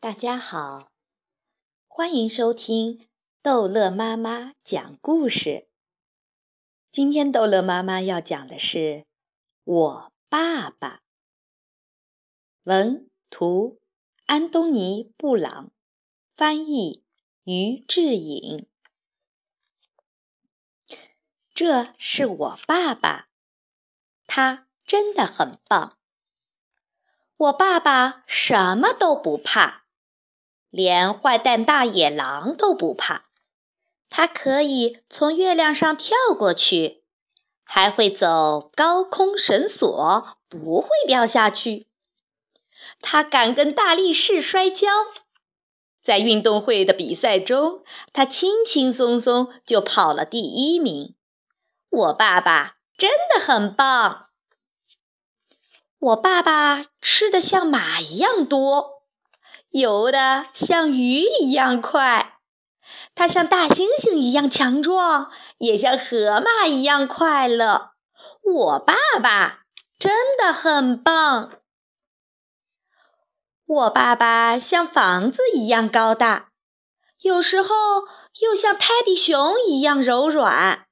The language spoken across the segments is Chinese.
大家好，欢迎收听逗乐妈妈讲故事。今天逗乐妈妈要讲的是《我爸爸》。文图：安东尼·布朗，翻译：于志颖。这是我爸爸，他真的很棒。我爸爸什么都不怕。连坏蛋大野狼都不怕，它可以从月亮上跳过去，还会走高空绳索，不会掉下去。它敢跟大力士摔跤，在运动会的比赛中，他轻轻松松就跑了第一名。我爸爸真的很棒。我爸爸吃的像马一样多。游得像鱼一样快，它像大猩猩一样强壮，也像河马一样快乐。我爸爸真的很棒。我爸爸像房子一样高大，有时候又像泰迪熊一样柔软。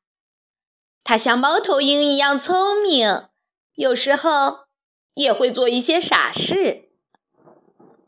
他像猫头鹰一样聪明，有时候也会做一些傻事。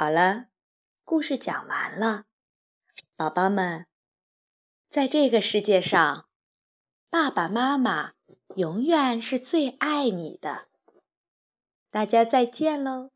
好了，故事讲完了，宝宝们，在这个世界上，爸爸妈妈永远是最爱你的。大家再见喽。